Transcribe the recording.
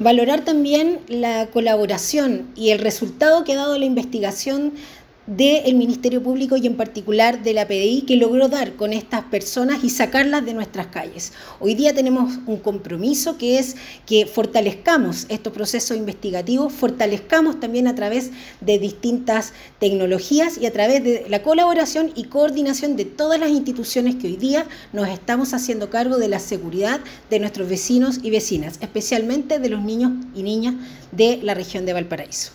Valorar también la colaboración y el resultado que ha dado la investigación del Ministerio Público y en particular de la PDI que logró dar con estas personas y sacarlas de nuestras calles. Hoy día tenemos un compromiso que es que fortalezcamos estos procesos investigativos, fortalezcamos también a través de distintas tecnologías y a través de la colaboración y coordinación de todas las instituciones que hoy día nos estamos haciendo cargo de la seguridad de nuestros vecinos y vecinas, especialmente de los niños y niñas de la región de Valparaíso.